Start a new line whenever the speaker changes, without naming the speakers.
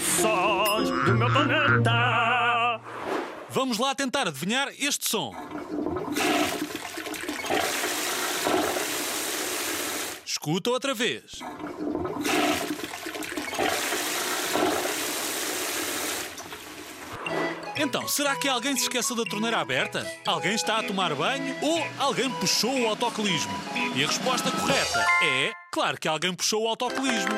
Sons do meu planeta.
Vamos lá tentar adivinhar este som. Escuta outra vez. Então, será que alguém se esqueceu da torneira aberta? Alguém está a tomar banho? Ou alguém puxou o autocolismo? E a resposta correta é: claro que alguém puxou o autocolismo.